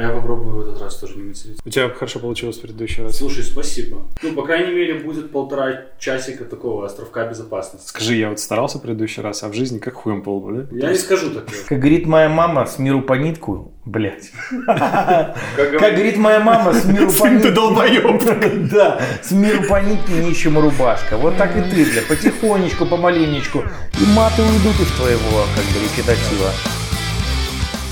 А я попробую в этот раз тоже не материться. У тебя хорошо получилось в предыдущий раз. Слушай, спасибо. Ну, по крайней мере, будет полтора часика такого островка безопасности. Скажи, я вот старался в предыдущий раз, а в жизни как хуем по лбу, да? Я не скажу такое. Как говорит моя мама, с миру по нитку, блядь. Как говорит- моя мама, с миру по Ты нитку. долбоеб. Да, с миру по нитке нищему рубашка. Вот так и ты, бля, потихонечку, помаленечку. И маты уйдут из твоего, как бы, речитатива.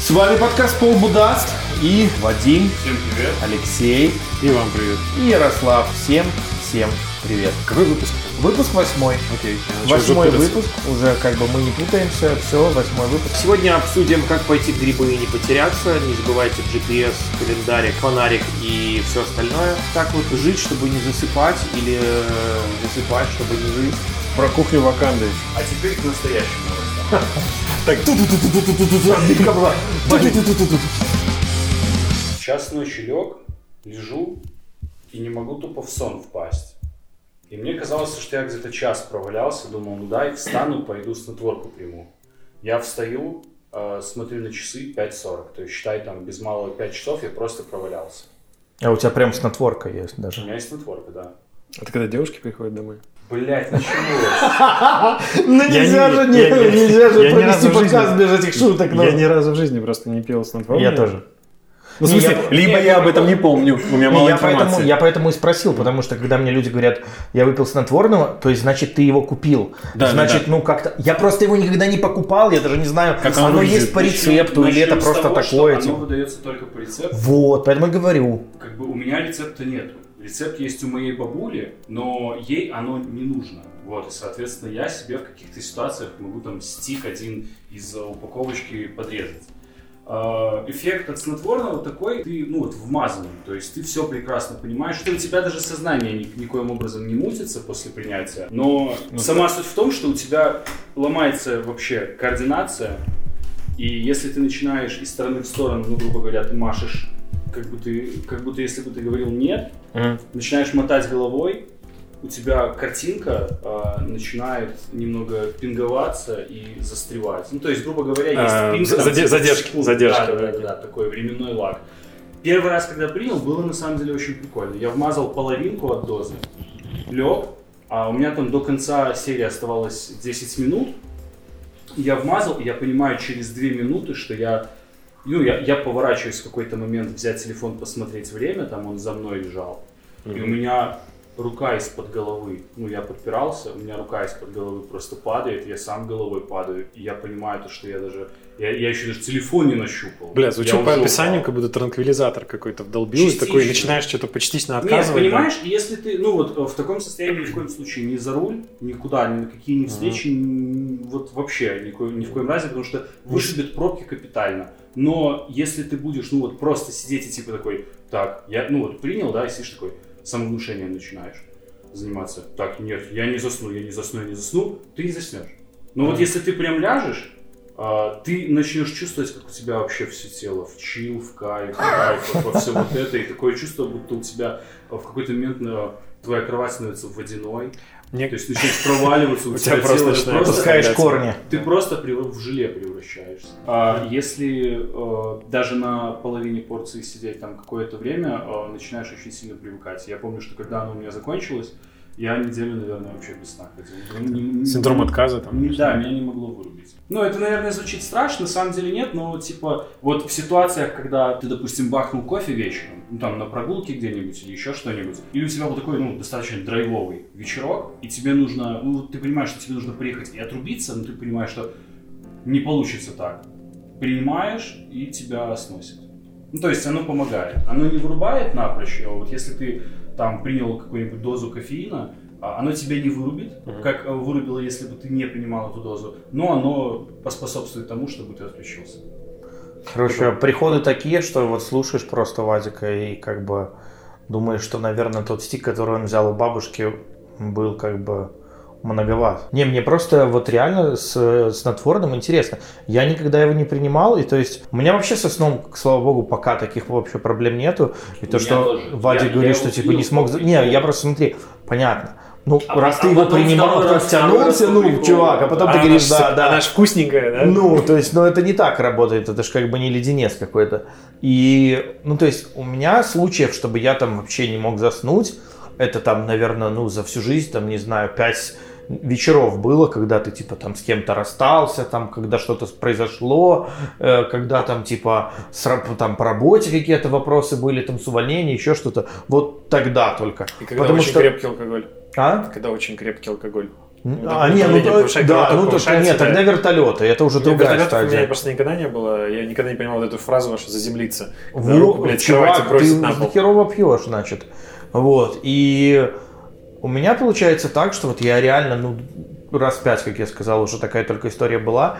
С вами подкаст Полбудаст и Вадим, Всем привет. Алексей И вам привет. и Ярослав. Всем, всем привет. Какой выпуск? Выпуск восьмой. Окей. уже Восьмой выпуск, уже как бы мы не путаемся, все, восьмой выпуск. Сегодня обсудим, как пойти в грибы и не потеряться. Не забывайте GPS, календарик, фонарик и все остальное. Так вот жить, чтобы не засыпать, или э, засыпать, чтобы не жить. Про кухню Ваканды. А теперь к новостям. Так, Отбивка была. Час ночи лег, лежу и не могу тупо в сон впасть. И мне казалось, что я где-то час провалялся, думал, ну дай встану, пойду снотворку приму. Я встаю, э, смотрю на часы 5.40, то есть считай там без малого 5 часов я просто провалялся. А у тебя прям снотворка есть У даже. меня есть снотворка, да. Это когда девушки приходят домой? Блять, началось. Ну нельзя не- же, нельзя же провести подкаст без этих шуток. ну. Я ни разу в жизни просто не пил снотворное. Я тоже. Ну, в смысле, я- либо я я об этом не помню, у меня мало я, поэтому, информации. я поэтому и спросил, потому что когда мне люди говорят, я выпил снотворного, то есть значит ты его купил. Да, значит, да, ну как-то. Я просто его никогда не покупал, я даже не знаю, Как оно оно есть по рецепту или это просто того, что такое. Оно типа. выдается только по рецепту. Вот, поэтому и говорю. Как бы у меня рецепта нету. Рецепт есть у моей бабули, но ей оно не нужно. Вот, и, соответственно, я себе в каких-то ситуациях могу там стик один из упаковочки подрезать. А, Эффект от снотворного такой, ты, ну вот, вмазанный, то есть ты все прекрасно понимаешь, что у тебя даже сознание ни- никоим образом не мутится после принятия, но сама суть в том, что у тебя ломается вообще координация, и если ты начинаешь из стороны в сторону, ну, грубо говоря, ты машешь, как ты, как будто если бы ты говорил нет, начинаешь мотать головой, у тебя картинка а, начинает немного пинговаться и застревать. Ну, то есть, грубо говоря, есть А, пинг, за- там, заде- задержки, секунд. задержки, Да, да, да. такой временной лаг. Первый раз, когда принял, было на самом деле очень прикольно. Я вмазал половинку от дозы, лег, а у меня там до конца серии оставалось 10 минут. Я вмазал, и я понимаю через 2 минуты, что я ну, я, я поворачиваюсь в какой-то момент взять телефон, посмотреть время, там он за мной лежал. И у меня рука из-под головы, ну, я подпирался, у меня рука из-под головы просто падает, я сам головой падаю, и я понимаю то, что я даже, я, я еще даже телефон не нащупал. Бля, звучит по описанию, упал. как будто транквилизатор какой-то вдолбил, и Частично. такой начинаешь что-то Нет, отказывать. да? понимаешь, если ты, ну вот э, в таком состоянии ни в коем случае не за руль, никуда, ни на какие ни встречи, ни- вот вообще ни, ни в коем разе, потому что вышибет пробки капитально. Но если ты будешь, ну вот просто сидеть и типа такой, так, я, ну вот принял, да, и сидишь такой, самовнушением начинаешь заниматься. Так, нет, я не засну, я не засну, я не засну, ты не заснешь. Но вот если ты прям ляжешь, а, ты начнешь чувствовать, как у тебя вообще все тело в чил, в кайф, в кайф, во все вот это, и такое чувство, будто у тебя в какой-то момент а, твоя кровать становится водяной, Мне- то есть начинает проваливаться, у, У тебя, тебя просто начинает просто- Пускаешь корни. ты просто в желе превращаешься. А если э, даже на половине порции сидеть там какое-то время, э, начинаешь очень сильно привыкать. Я помню, что когда оно у меня закончилось, я неделю, наверное, вообще без сна ходил. Ну, не- Синдром отказа там. не- Да, меня не могло вырубить. Ну, это, наверное, звучит страшно, на самом деле нет, но, типа, вот в ситуациях, когда ты, допустим, бахнул кофе вечером, ну, там, на прогулке где-нибудь или еще что-нибудь, или у тебя был такой, ну, достаточно драйвовый вечерок, и тебе нужно, ну, ты понимаешь, что тебе нужно приехать и отрубиться, но ты понимаешь, что не получится так. Принимаешь, и тебя сносит. Ну, то есть оно помогает. Оно не вырубает напрочь, а вот если ты там принял какую-нибудь дозу кофеина, а, оно тебя не вырубит, как э, вырубило, если бы ты не принимал эту дозу, но оно поспособствует тому, чтобы ты отключился. Короче, приходы такие, что вот слушаешь просто Вадика и как бы думаешь, что, наверное, тот стик, который он взял у бабушки, был как бы многоват. Не, мне просто вот реально с снотворным интересно. Я никогда его не принимал, и то есть у меня вообще со сном, слава богу, пока таких вообще проблем нету. И то, что тоже. Вадик Я- говорит, я что типа не смог... Не, я просто смотри, понятно. Ну, А раз а ты его потом принимал, то по ну, чувак, а потом ты А говоришь, она ж- да, да. Она ж вкусненькая, да? Ну, то есть, ну это не так работает, это же как бы не леденец какой-то. И, ну, то есть, у меня случаев, чтобы я там вообще не мог заснуть, это там, наверное, ну, за всю жизнь, там, не знаю, пять вечеров было, когда ты, типа, там, с кем-то расстался, там, когда что-то произошло, э, когда там, типа, с, там, по работе какие-то вопросы были, там, с увольнением, еще что-то. Вот тогда только. И когда Потому очень что- крепкий алкоголь. А? Когда очень крепкий алкоголь. А, не, ну, повышает, да, ну, то, нет, да. тогда вертолеты, это уже другая Вертолетов у меня стадия. просто никогда не было. Я никогда не понимал эту фразу вашу «заземлиться». Когда Вот, руку, блядь, чувак, ты на пол. херово пьешь, значит. Вот. И у меня получается так, что вот я реально, ну, раз пять, как я сказал, уже такая только история была.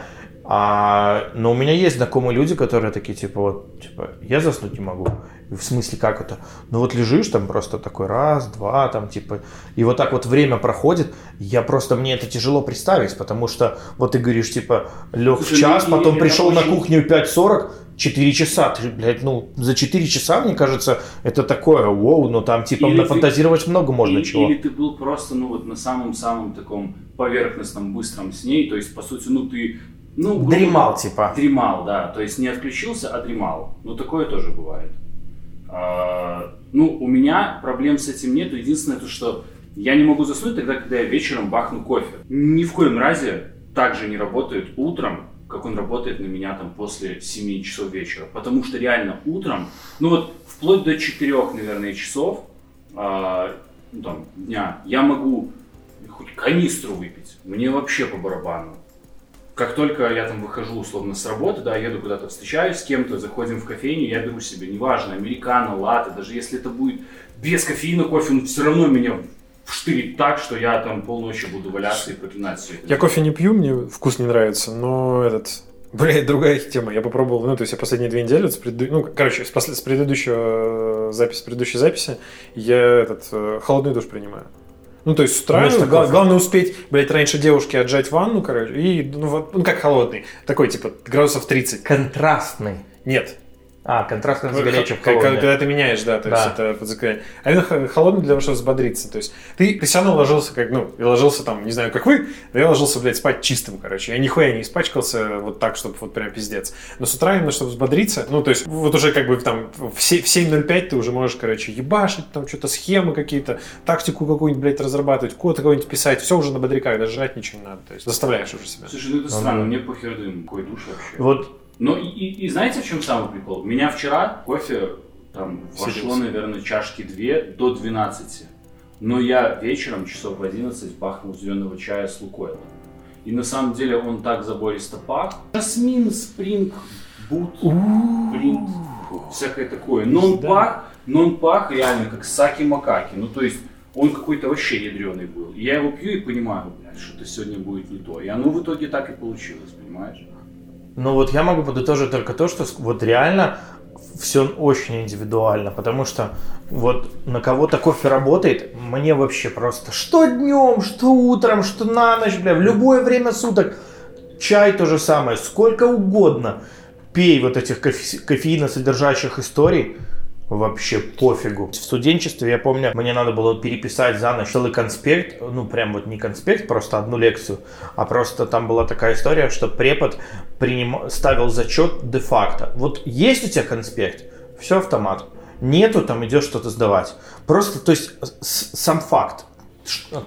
А, но у меня есть знакомые люди, которые такие, типа, вот, типа, я заснуть не могу. И В смысле, как это? Ну вот лежишь там просто такой раз, два, там, типа, и вот так вот время проходит, я просто, мне это тяжело представить, потому что, вот ты говоришь, типа, лег в час, потом пришел на кухню 5.40, 4 часа, ты, блядь, ну, за 4 часа, мне кажется, это такое, вау, ну там, типа, Или ты- нафантазировать много можно или, чего. Или ты был просто, ну, вот на самом-самом таком поверхностном, быстром сне, то есть, по сути, ну, ты... Ну, грубо Дремал, типа. Дремал, да. То есть не отключился, а дремал. Ну, такое тоже бывает. А, ну, у меня проблем с этим нет. Единственное, то, что я не могу заснуть тогда, когда я вечером бахну кофе. Ни в коем разе так же не работает утром, как он работает на меня там после 7 часов вечера. Потому что реально утром, ну вот вплоть до 4, наверное, часов а, ну, там, дня я могу хоть канистру выпить. Мне вообще по барабану как только я там выхожу условно с работы, да, еду куда-то встречаюсь с кем-то, заходим в кофейню, я беру себе, неважно, американо, латте, даже если это будет без кофеина кофе, он все равно меня вштырит так, что я там полночи буду валяться и проклинать все это. Я кофе не пью, мне вкус не нравится, но этот... Блядь, другая тема. Я попробовал, ну, то есть я последние две недели, с преду- ну, короче, с, после- с предыдущего записи, с предыдущей записи, я этот э, холодный душ принимаю. Ну, то есть с утра, Вместо гла- главное успеть, блядь, раньше девушки отжать ванну, короче, и, ну, вот, ну, как холодный, такой, типа, градусов 30. Контрастный. Нет. А, контрастный с горячим в Х- когда, ты меняешь, да, то есть Да. это подзакрывание. А именно холодный для того, чтобы взбодриться. То есть ты, ты все равно ложился, как, ну, я ложился там, не знаю, как вы, но я ложился, блядь, спать чистым, короче. Я нихуя не испачкался вот так, чтобы вот прям пиздец. Но с утра именно, чтобы взбодриться, ну, то есть вот уже как бы там в се- в 7.05 ты уже можешь, короче, ебашить, там что-то схемы какие-то, тактику какую-нибудь, блядь, разрабатывать, код какой-нибудь писать, все уже на бодряках, даже жрать ничего не надо. То есть заставляешь уже себя. Слушай, ну это странно, мне похер дым, какой душ вообще. Вот, Но и, и- и знаете, в чем самый прикол? Меня вчера кофе там вошло, наверное, чашки 2 до 12. Но я вечером часов в 11 бахнул зеленого чая с лукойлом. И на самом деле он так забористо пах. Жасмин, спринг, бут, принт, всякое такое. Но он пах, но он пах реально как саки-макаки. Ну то есть он какой-то вообще ядреный был. И я его пью и понимаю, блядь, что-то сегодня будет не то. И оно в итоге так и получилось, понимаешь? Ну вот я могу подытожить только то, что вот реально все очень индивидуально, потому что вот на кого-то кофе работает, мне вообще просто что днем, что утром, что на ночь, бля, в любое время суток. Чай то же самое, сколько угодно. Пей вот этих кофе- кофеиносодержащих историй, вообще пофигу. В студенчестве, я помню, мне надо было переписать за ночь целый конспект, ну прям вот не конспект, просто одну лекцию, а просто там была такая история, что препод приним... ставил зачет де-факто. Вот есть у тебя конспект, все автомат. Нету, там идешь что-то сдавать. Просто, то есть, сам факт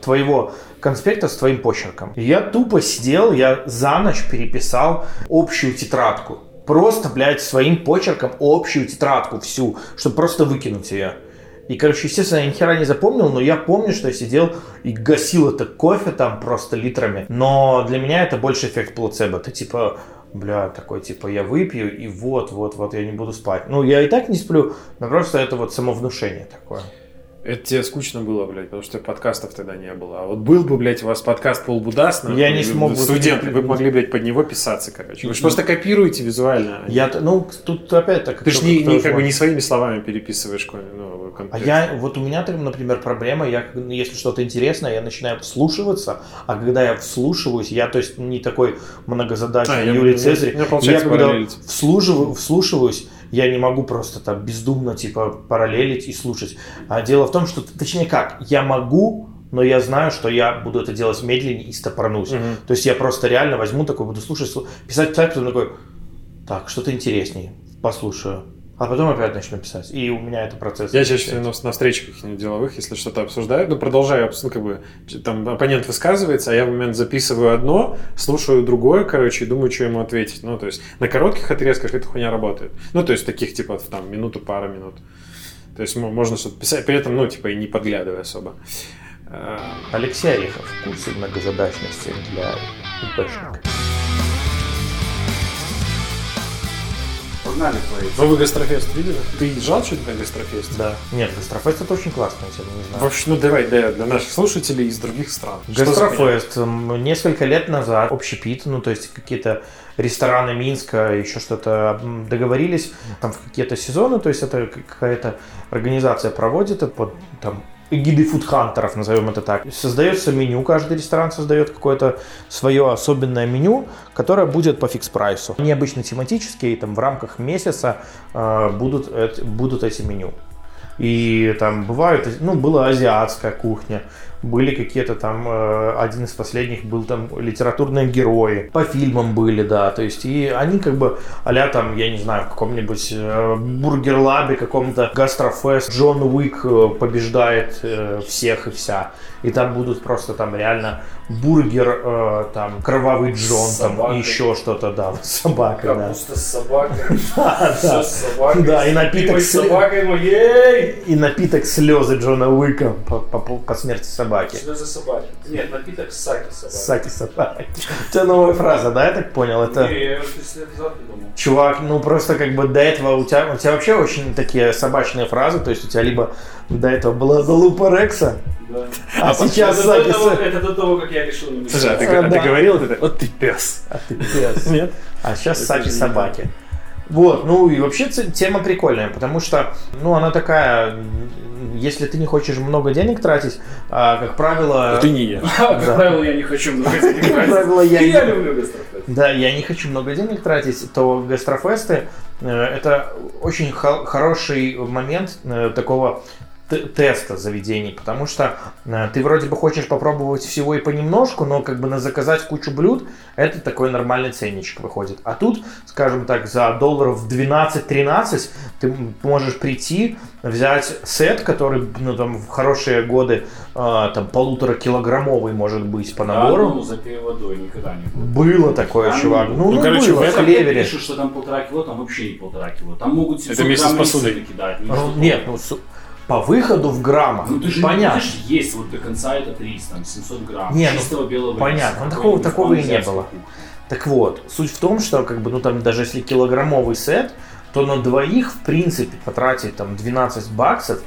твоего конспекта с твоим почерком. Я тупо сидел, я за ночь переписал общую тетрадку. Просто, блядь, своим почерком общую тетрадку всю, чтобы просто выкинуть ее. И, короче, естественно, я ни хера не запомнил, но я помню, что я сидел и гасил это кофе там просто литрами. Но для меня это больше эффект плацебо. Ты типа, бля, такой, типа, я выпью, и вот, вот, вот, я не буду спать. Ну, я и так не сплю, но просто это вот самовнушение такое. Это тебе скучно было, блядь, потому что подкастов тогда не было. А вот был бы, блядь, у вас подкаст полбудас, нахуй, Я не смог бы- Студенты, вы могли, блядь, под него писаться, короче. Вы же просто копируете визуально. Я, т- ну, тут опять так. Ты же не, не, как бы не своими словами переписываешь ну, А контекст. я, вот у меня, там, например, проблема, я, как- если что-то интересное, я начинаю вслушиваться, а когда я вслушиваюсь, я, то есть, не такой многозадачный А, я- Юрий я- Цезарь, меня получается я когда вслушиваюсь, я не могу просто там бездумно, типа, параллелить и слушать. А дело в том, что, точнее как, я могу, но я знаю, что я буду это делать медленнее и стопорнусь. Мгм. То есть я просто реально возьму такой, буду слушать, слу- писать, писать, потом такой, так, что-то интереснее, послушаю. А потом опять начну писать. И у меня это процесс. Я чаще всего на, встречах каких-нибудь деловых, если что-то обсуждаю, ну, продолжаю, ну, как бы, там, оппонент высказывается, а я в момент записываю одно, слушаю другое, короче, и думаю, что ему ответить. Ну, то есть, на коротких отрезках эта хуйня работает. Ну, то есть, таких, типа, в, там, минуту, пара минут. То есть, мо- можно что-то писать, при этом, ну, типа, и не подглядывая особо. А, Алексей Орехов. Курсы многозадачности для ИПшника. Погнали твои. Ну, вы Гастрофест видели? Ты езжал что-то на Гастрофест? Да. Нет, Гастрофест это очень классная тема, не знаю. Вообще, ну давай, да, для наших слушателей из других стран. Гастрофест. Несколько лет назад общепит, ну то есть какие-то рестораны Минска, еще что-то договорились там в какие-то сезоны, то есть это какая-то организация проводит это под там эгидой фудхантеров, назовем это так. Создается меню, каждый ресторан создает какое-то свое особенное меню, которое будет по фикс-прайсу. Они обычно тематические, там в рамках месяца э, будут, будут эти меню. И там бывают, ну, была азиатская кухня, были какие-то там, э, один из последних был там литературные герои, по фильмам были, да, то есть, и они как бы, а там, я не знаю, в каком-нибудь э, бургер-лабе, каком-то гастрофест, Джон Уик э, побеждает всех и вся, и там будут просто там реально бургер, э, там, кровавый Джон, С там, собакой. еще что-то, да, с собакой, да. Капуста с собакой. Да, Всё да. с собакой. Да, и напиток с- собакой. И напиток слезы Джона Уика по, по, по смерти собаки. За собаки? Нет, напиток саки собаки. Саки собаки. У тебя новая фраза, да, я так понял? Это Не, я уже 10 лет назад придумал. чувак, ну просто как бы до этого у тебя, у тебя вообще очень такие собачные фразы, то есть у тебя либо до этого была залупа Рекса, Да. а, сейчас это, до Саки того, это до того, как я решил Слушай, а ты, А, а ты да. говорил вот это? Вот ты пес. а ты пес. Нет? А сейчас Саки собаки. Вот, ну и вообще тема прикольная, потому что, ну, она такая, если ты не хочешь много денег тратить, а, как правило... Ты не ешь. Как Да. правило, я не хочу много денег Как тратить. правило, я Я не- люблю гастрофест. Да, я не хочу много денег тратить, то гастрофесты э, это очень хо- хороший момент э, такого теста заведений, потому что э, ты вроде бы хочешь попробовать всего и понемножку, но как бы на заказать кучу блюд это такой нормальный ценничек выходит. А тут, скажем так, за долларов 12-13 ты можешь прийти, взять сет, который ну, там, в хорошие годы э, там полутора килограммовый может быть по набору. А, ну, запей водой никогда не будет. Было такое, А, чувак. ну, Ну, ну, ну, короче, было, в этом клевере. Пишут, что там полтора кило, там вообще не полтора кило. Там могут 700 Это вместе с посудой. кидать. Ну, Нет, ну по выходу в граммах. Ну ты же понятно. не будешь есть вот до конца этот рис, там 700 грамм Не, ну, чистого белого понятно. риса. Ну, такого- такого и не было. Так вот, суть в том, что как бы, ну там даже если килограммовый сет, то на двоих, в принципе, потратить там 12 баксов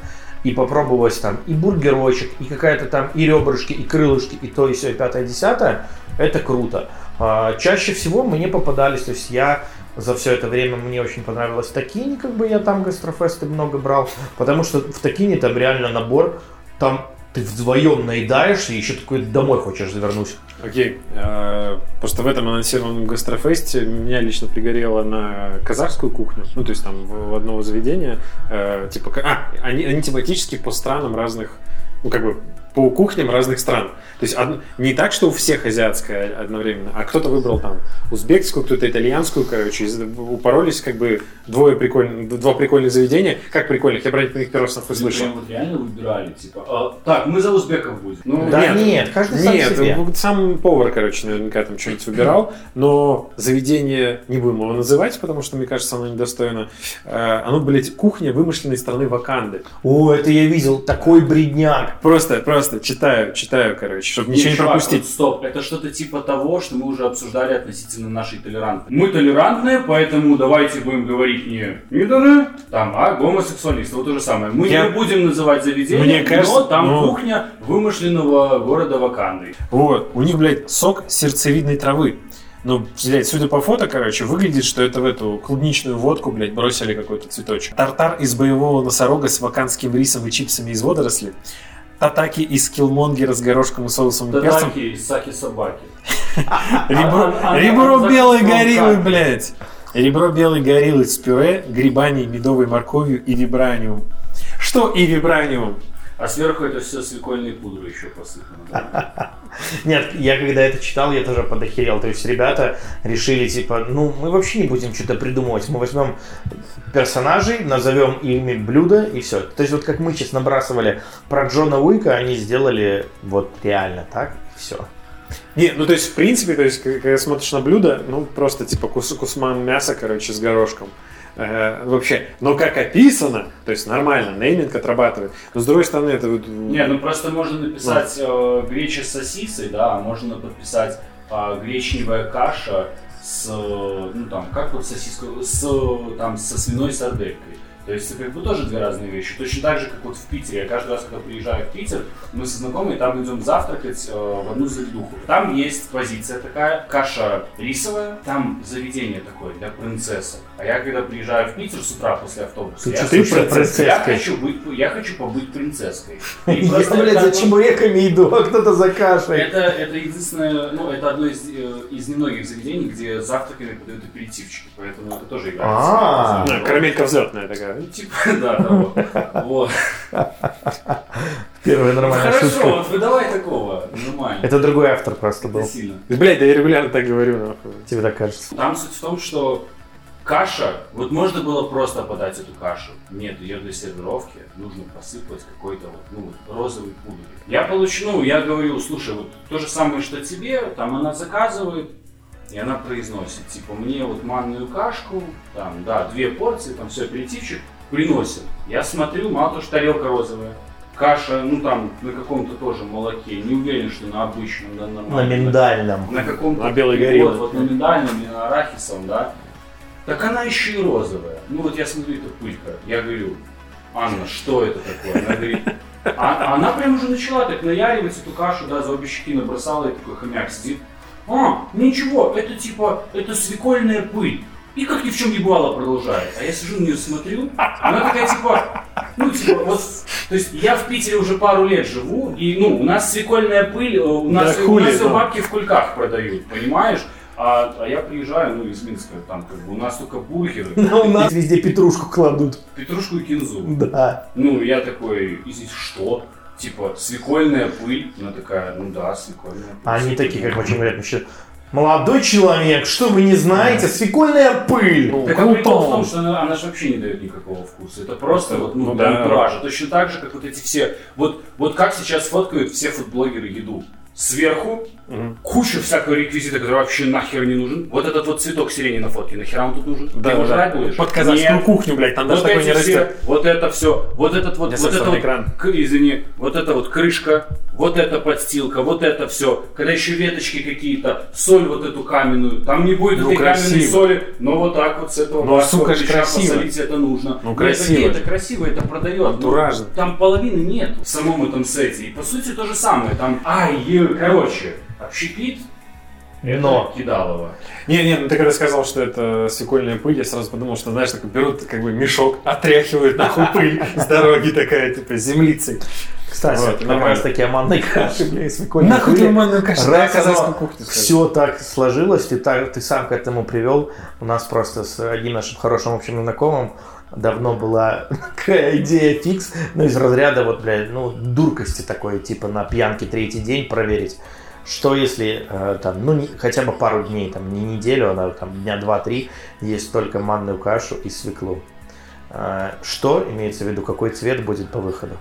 и попробовать там и бургерочек, и какая-то там и ребрышки, и крылышки, и то, и все, и пятое, десятое, это круто. А, чаще всего мне попадались, то есть я за все это время мне очень понравилось Токини, как бы я там гастрофесты много брал, потому что в Токине там реально набор, там ты вдвоем наедаешься и еще такой домой хочешь завернуть. Окей. э, Просто в этом анонсированном гастрофесте меня лично пригорело на казахскую кухню. Ну, то есть там в одного заведения, э, типа, а, они, они тематически по странам разных, ну, как бы, по кухням разных стран. То есть од- не так, что у всех азиатская одновременно, а кто-то выбрал там узбекскую, кто-то итальянскую, короче, упоролись как бы двое прикольных, два прикольных заведения. Как прикольных? Я про них первый раз нахуй Вы слышал. прям вот реально выбирали, типа, а, так, мы за узбеков будем. Ну, Да Нет. нет, каждый сам Нет, себе. сам повар, короче, наверняка там что-нибудь выбирал, но заведение, не будем его называть, потому что, мне кажется, оно недостойно. Э, Оно, блядь, кухня вымышленной страны Ваканды. О, это я видел, такой бредняк. Просто, просто читаю, читаю, короче, чтобы ничего не пропустить. вот стоп, это что-то типа того, что мы уже обсуждали относительно нашей толерантности. Мы толерантные, поэтому давайте будем говорить не мидоры, там, а гомосексуалисты. Вот то же самое. Мы Я- не будем называть заведение, Мне кажется, но там ну- кухня вымышленного города Ваканды. Вот, у них, блядь, сок сердцевидной травы. Ну, блядь, судя по фото, короче, выглядит, что это в эту клубничную водку, блядь, бросили какой-то цветочек. Тартар из боевого носорога с ваканским рисом и чипсами из водорослей. Татаки из килмонгера с горошком и соусом и перцем. Тадаки из саки собаки. Ребро, А- а- а- белой гориллы, блядь. Ребро белой гориллы с пюре, грибами, медовой морковью и вибраниум. Что и вибраниум? А сверху это все свекольной пудрой еще посыпано. да. Нет, я когда это читал, я тоже подохерел. То есть ребята решили, типа, ну, мы вообще не будем что-то придумывать. Мы возьмем персонажей, назовем ими блюдо и все. То есть вот как мы сейчас набрасывали про Джона Уика, они сделали вот реально так, все. Не, ну то есть, в принципе, то есть, когда смотришь на блюдо, ну просто типа кус, кусман мяса, короче, с горошком. Э, вообще, но как описано, то есть нормально, нейминг отрабатывает. Но с другой стороны, это вот... Не, ну просто можно написать э, греча с сосисой, да, а можно подписать э, гречневая каша с, э, ну там, как вот сосиска, с, э, там, со свиной сарделькой. То есть это как бы тоже две разные вещи. Точно так же, как вот в Питере. Я каждый раз, когда приезжаю в Питер, мы со знакомыми там идем завтракать э, в одну заведуху. Там есть позиция такая, каша рисовая, там заведение такое для принцессок. А я когда приезжаю в Питер с утра после автобуса, Ты я, себя я принцесской? хочу быть, я хочу побыть принцесской. И Я, блядь, за чебуреками иду, а кто-то за кашей. это, это единственное, ну, это одно из, э, из немногих заведений, где завтраками подают аперитивчики, поэтому это тоже играет. А. Да, карамелька взлетная такая. Ну, типа, да, того. Вот. Первая нормальная Хорошо, шутка. вот выдавай такого, нормально. Это другой автор просто Это был. сильно. Блять, да я регулярно так говорю, нахуй. Тебе так кажется. Там суть в том, что каша, вот можно было просто подать эту кашу. Нет, ее для сервировки нужно посыпать какой-то вот, ну, вот розовой пудрой. Я получу, ну, я говорю, слушай, вот то же самое, что тебе, там она заказывает, и она произносит, типа, мне вот манную кашку, там, да, две порции, там все, аперитивчик, приносит. Я смотрю, мало того, что тарелка розовая, каша, ну, там, на каком-то тоже молоке, не уверен, что на обычном, да, На нормальном. миндальном. На каком-то... На белой горе. Вот, вот на миндальном и на арахисом, да. Так она еще и розовая. Ну вот я смотрю, это пылька. Я говорю, Анна, что это такое? Она говорит, а, она прям уже начала так наяривать эту кашу, да, за обе щеки набросала, и такой хомяк сидит. А, ничего, это типа, это свекольная пыль. И как ни в чем не бывало продолжает. А я сижу на нее смотрю, она такая типа, ну типа вот, то есть я в Питере уже пару лет живу, и ну у нас свекольная пыль, э, у нас, Да у хули, нас её ну. бабки в кульках продают, понимаешь? А, а я приезжаю, ну, из Минска, там, как бы, у нас только бургеры, Но у нас везде петрушку кладут. петрушку и кинзу. Да. Ну, я такой, и здесь что? Типа, свекольная пыль? Она такая, ну да, свекольная пыль. А они такие, как очень говорят, значит, молодой человек, что вы не знаете, свекольная пыль. Так а прикол в том, что она, она же вообще не дает никакого вкуса. Это просто вот, ну, Ну да. Точно так же, как вот эти все... Вот, вот как сейчас фоткают все фудблогеры еду. Сверху Мгм. куча всякого реквизита, который вообще нахер не нужен. Вот этот вот цветок сирени на фотке, нахера он тут нужен? Ты Да, его да, жрать будешь? Под казахскую Нет. кухню, блядь, там даже Вот такой эти не все, растет. вот это все, вот этот вот, вот это вот, экран. к- извини, вот это вот крышка, вот эта подстилка, вот это все, когда еще веточки какие-то, соль вот эту каменную, там не будет Ну, этой каменной красиво. соли, но вот так вот с этого Ну, сука красиво. посолить это нужно. Ну, Нет, красиво же. это красиво, это продает. Антуражно. но Там половины нет в самом этом сете. И по сути то же самое. Там, ай, е, короче, общепит, это Но. кидалово. Не, не, ну ты когда сказал, что это свекольная пыль, я сразу подумал, что, знаешь, такой берут как бы мешок, отряхивают нахуй пыль с дороги такая, типа, землицей. Кстати, Вот, как раз таки о манной каше, бля, и свекольной Нахуй ты манную кашу? Оно кухню, кстати. все так сложилось, ты, так, ты сам к этому привел. У нас просто с одним нашим хорошим общим знакомым давно была такая идея фикс, ну, из разряда вот, бля, ну, дуркости такой, типа на пьянке третий день проверить. Что если э, там, ну, не- хотя бы пару дней, там, не неделю, а там дня два-три, есть только манную кашу и свеклу. Э, что имеется в виду, какой цвет будет по выходу?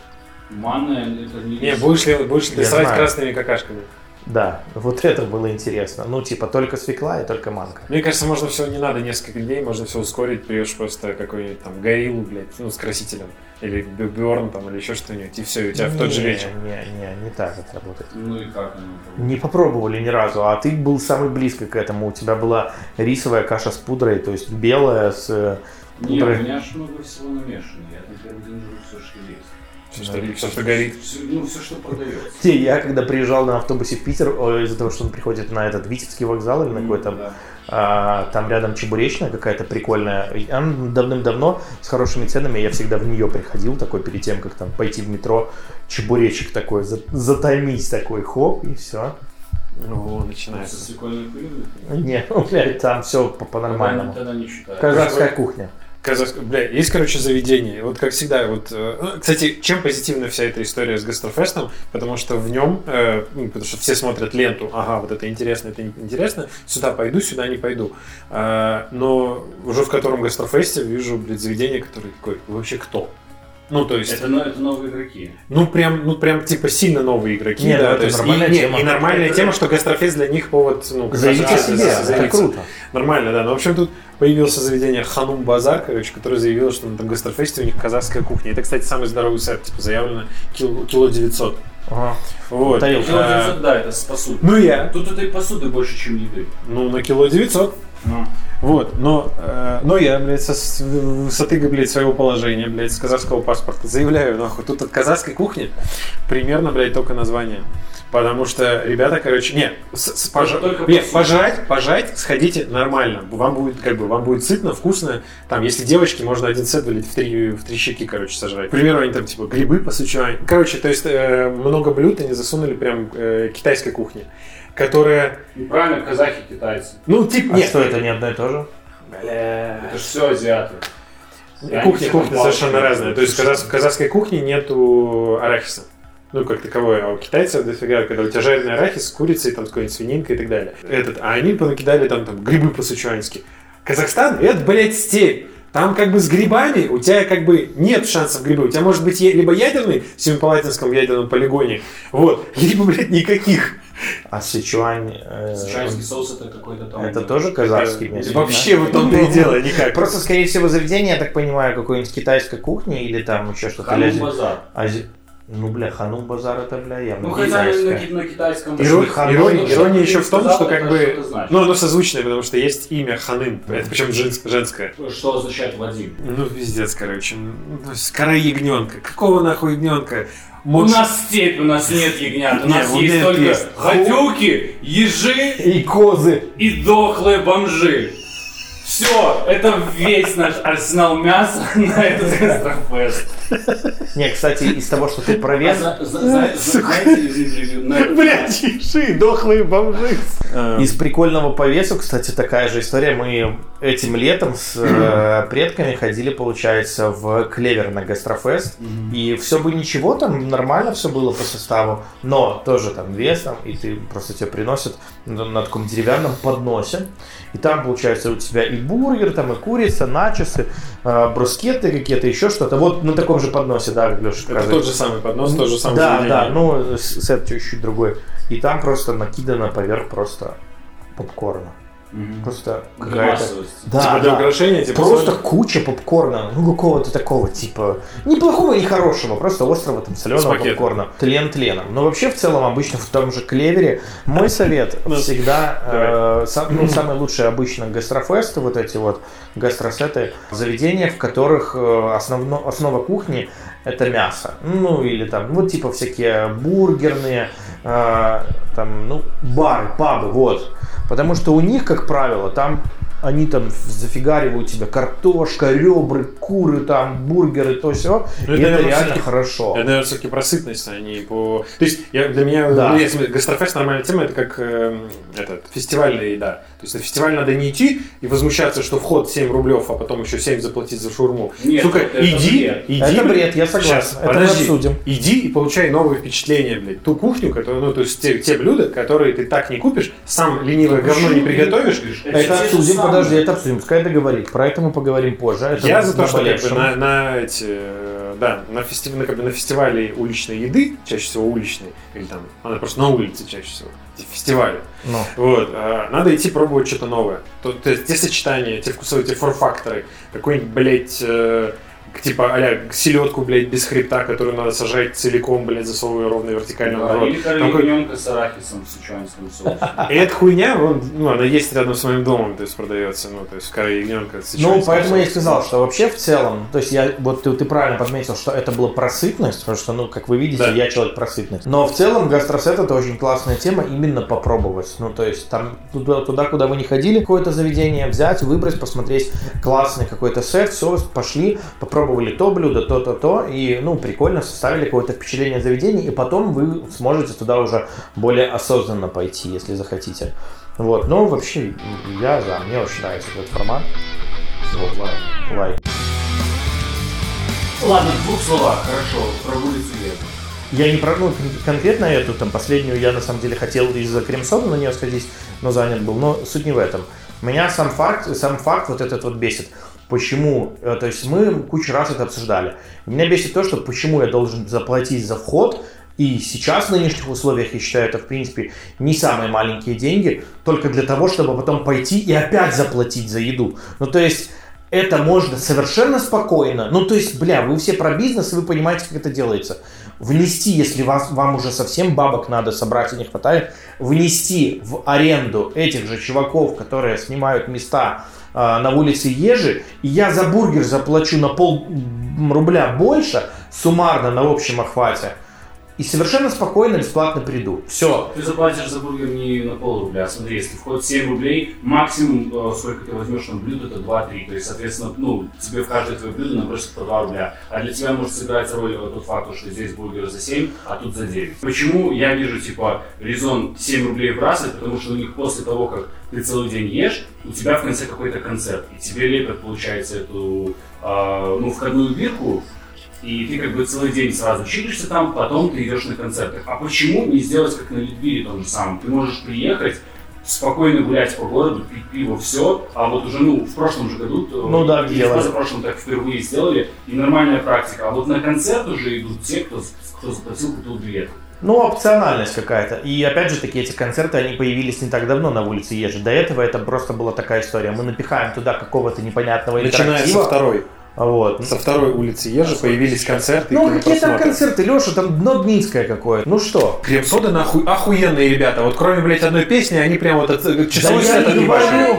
Манная, это не... Не, будешь ли, будешь ли Я срать знаю. красными какашками? Да, вот это было интересно. Ну, типа, только свекла и только манка. Мне кажется, можно все, не надо несколько дней, можно все ускорить, берешь просто какой-нибудь там гориллу, блядь, ну, с красителем. Или Бьорн там, или еще что-нибудь, и все, и у тебя в тот же Не, вечер. Не, не, не так это работает. Ну и как оно? Не попробовали ни разу, а ты был самый близко к этому. У тебя была рисовая каша с пудрой, то есть белая с... э, Не, пудрой. у меня ж много всего намешано. Я на первый день жру все, что есть. Все, что, все, что горит. Всё- ну, все, что продается. Те, Я когда приезжал на автобусе в Питер, из-за того, что он приходит на этот Витебский вокзал или на какой-то, Да. а, там рядом чебуречная какая-то прикольная. Она давным-давно с хорошими ценами, я всегда в нее приходил, такой перед тем, как там пойти в метро, чебуречек такой, за- затаймить такой, хоп, и все. Ну, начинается. свекольной пылью? Не, ну, блядь, там все по-нормальному. Казахская кухня. Казахск... Бля, есть, короче, заведение. Вот как всегда, вот... э, ну, Кстати, чем позитивна вся эта история с Гастрофестом? Потому что в нем, э, ну, потому что все смотрят ленту, ага, вот это интересно, это интересно, сюда пойду, сюда не пойду. А, но уже в котором Гастрофесте вижу, блядь, заведение, которое такое, вообще кто? Ну, то есть... Это, это новые игроки. Ну, прям, ну, прям, типа, сильно новые игроки, Не, ну, да, это то есть, нормальная и, не, тема. и нормальная тема, что Гастрофест для них повод, ну, Заявить о себе, да, это круто. Нормально, да. Но, в общем, тут появился заведение Ханум Базар, короче, которое заявило, что на этом гастрофесте у них казахская кухня. Это, кстати, самый здоровый сет, типа, заявлено кило, кило 900. Ага. Вот. Тарелка. Кило А, 900, да, это с посуды. ну, я. Тут этой посуды больше, чем еды. Ну, на кило 900. Вот, но, э, но я, блядь, со с высоты, блядь, своего положения, блядь, с казахского паспорта заявляю, нахуй, тут от казахской кухни примерно, блядь, только название. Потому что ребята, короче, не, с- с- пожа- Только не, посуда. пожрать, пожрать, сходите нормально. Вам будет, как бы, вам будет сытно, вкусно. Там, если девочки, можно один сет, блядь, в три, в три щеки, короче, сожрать. К примеру, они там, типа, грибы посучали. Короче, то есть, э, много блюд они засунули прям э, китайской кухни, которая, Ну, правильно, казахи, китайцы. ну, типа, А нет, что, это не одно и то же? Бля. Это же все азиаты. И Кухня, кухня совершенно разная. То есть в казах- в казахской кухне нету арахиса. Ну, как таковой, а у китайцев дофига, когда у тебя жареный арахис с курицей, там, с какой-нибудь свининкой и так далее. Этот, а они понакидали там, там грибы по-сычуански. Казахстан, это, блядь, степь. Там как бы с грибами у тебя как бы нет шансов грибы. У тебя может быть либо ядерный в Семипалатинском ядерном полигоне, вот, либо, блядь, никаких. А Сычуань... э, Сычуанский соус это какой-то там... Это тоже казахский Это месяц? вообще в том-то и дело, никак. Просто, скорее всего, заведение, я так понимаю, какой-нибудь китайской кухни или там еще что-то. Ханум базар. ази- Ну, бля, ханум базар это, бля, явно Ну, хотя на, китайском... Ханум, Ирония, еще в том, сказал, что как бы... Ну, оно созвучное, потому что есть имя Ханым. Это причем женс- женское. Что означает Вадим? Ну, пиздец, короче. Ну, Кора ягненка. Какого нахуй ягненка? У Мокс- нас степь, у нас нет ягнят. У нас у есть только есть. гадюки, ежи И козы. и дохлые бомжи. Все, это весь наш арсенал мяса на этот гастрофест. Не, кстати, из того, что ты провез, Блядь, иши, дохлые бомжи. Из прикольного по весу, кстати, такая же история. Мы этим летом с э, предками ходили, получается, в Клевер на Гастрофест. И все бы ничего, там нормально все было по составу. Но тоже там вес, там, и ты просто тебе приносят на, таком деревянном подносе. И там, получается, у тебя и бургер, там и курица, начосы, э, брускеты какие-то, еще что-то. Вот на таком же подносе, да, как Леша Это тот же самый поднос, тот же самый да, заведение. да, ну сет чуть-чуть другой. И там просто накидано поверх просто попкорна. Мгм. Просто какая-то... Да, Типа для да. украшения, типа Просто соль. куча попкорна, ну какого-то такого типа, ни плохого, ни хорошего, просто острого там соленого попкорна. Тлен тленом. Но вообще в целом обычно в том же клевере мой совет Ну, всегда э, сам- ну, самые лучшие обычно гастрофесты, вот эти вот гастросеты, заведения, в которых э, основно, основа кухни это мясо. Ну или там, вот типа всякие бургерные, э, там, ну, бары, пабы, вот. Потому что у них, как правило, там они там зафигаривают тебя картошка, ребры, куры, там, бургеры, то все. Ну, и это, это наверное, реально хорошо. Это, наверное, все-таки про сытность, а не по... То есть, я, для меня, Да. ну, если гастрофест нормальная тема, это как эм, этот, фестивальная еда. То есть, на фестиваль надо не идти и возмущаться, что вход 7 рублев, а потом еще 7 заплатить за шаурму. Нет, Сука, это- это иди, бред. иди. Это бред, я согласен. Щас, Это мы подожди. обсудим. Иди и получай новые впечатления, блядь. Ту кухню, которую, ну, то есть, те, те блюда, которые ты так не купишь, сам ленивое говно не приготовишь. Это же обсудим, подожди, это обсудим. Пускай договорит. Про это мы поговорим позже. Это Я за то, что как бы, на, на эти, да, на, фести- на, как бы, на фестивале уличной еды, чаще всего уличной, или там, она просто на улице чаще всего, эти фестивали, Ну. вот, а, надо идти пробовать что-то новое. То, то есть те сочетания, те вкусовые, те форфакторы, какой-нибудь, блядь, э, типа, а селедку, блядь, без хребта, которую надо сажать целиком, блядь, засовывая ровно вертикально в Да, рот. Или Там как- ягненка с арахисом в сычуанском соусе. И эта хуйня, вон, ну, она есть рядом с моим домом, то есть продается, ну, то есть кора ягненка с Ну, поэтому я и соусом. сказал, что вообще в целом, то есть я, вот ты, ты правильно подметил, что это было про сытность, потому что, ну, как вы видите, Да. я человек про сытность. Но в целом гастросет это очень классная тема именно попробовать. Ну, то есть там туда, туда, куда вы не ходили, какое-то заведение взять, выбрать, посмотреть классный какой-то сет, все, пошли, попробовали то блюдо, то, то, то, и, ну, прикольно, составили какое-то впечатление от заведения, и потом вы сможете туда уже более осознанно пойти, если захотите. Вот, но вообще я за, мне очень нравится этот формат. Вот, лайк. лайк. Ладно, в двух словах, хорошо, про улицу. Я не про, ну, кон- конкретно эту, там, последнюю я на самом деле хотел из-за крем-сода на нее сходить, но занят был. Но суть не в этом. Меня сам факт, сам факт вот этот вот бесит. Почему? Э, То есть мы кучу раз это обсуждали. Меня бесит то, что почему я должен заплатить за вход, и сейчас в нынешних условиях, я считаю, это в принципе не самые маленькие деньги, только для того, чтобы потом пойти и опять заплатить за еду. Ну то есть это можно совершенно спокойно. Ну, то есть, бля, вы все про бизнес, и вы понимаете, как это делается. Внести, если вас, вам уже совсем бабок надо собрать и не хватает, внести в аренду этих же чуваков, которые снимают места на улице Ежи, и я за бургер заплачу на пол рубля больше, суммарно на общем охвате, и совершенно спокойно, бесплатно приду. Все. Ты заплатишь за бургер не на пол рубля, смотри, если вход 7 рублей, максимум, э, сколько ты возьмешь на блюдо, это 2-3. То есть, соответственно, ну, тебе в каждое твое блюдо набросят по 2 рубля. А для тебя может сыграть роль тот факт, что здесь бургер за 7, а тут за 9. Почему я вижу, типа, резон 7 рублей вбрасывать? Потому что у них после того, как ты целый день ешь, у тебя в конце какой-то концерт. И тебе лепят, получается, эту, э, ну, входную бирку, и ты как бы целый день сразу чилишься там, потом ты идешь на концерты. А почему не сделать как на Литвире том же самом? Ты можешь приехать, спокойно гулять по городу, пить пиво, все, а вот уже, ну, в прошлом же году, Ну да, или в прошлом так впервые сделали, и нормальная практика. А вот на концерт уже идут те, кто, кто заплатил купил билет. Ну, опциональность какая-то. И опять же таки, эти концерты, они появились не так давно на улице Ежи. До этого это просто была такая история. Мы напихаем туда какого-то непонятного интерактива. второй. Вот. Со второй улицы Ежи появились концерты Ну, какие там концерты, Леша, там дно Днинское какое-то. Ну что? Крем-сода нахуй охуенные ребята. Вот кроме, блядь, одной песни, они прям вот от, э, часовой Да я не говорю.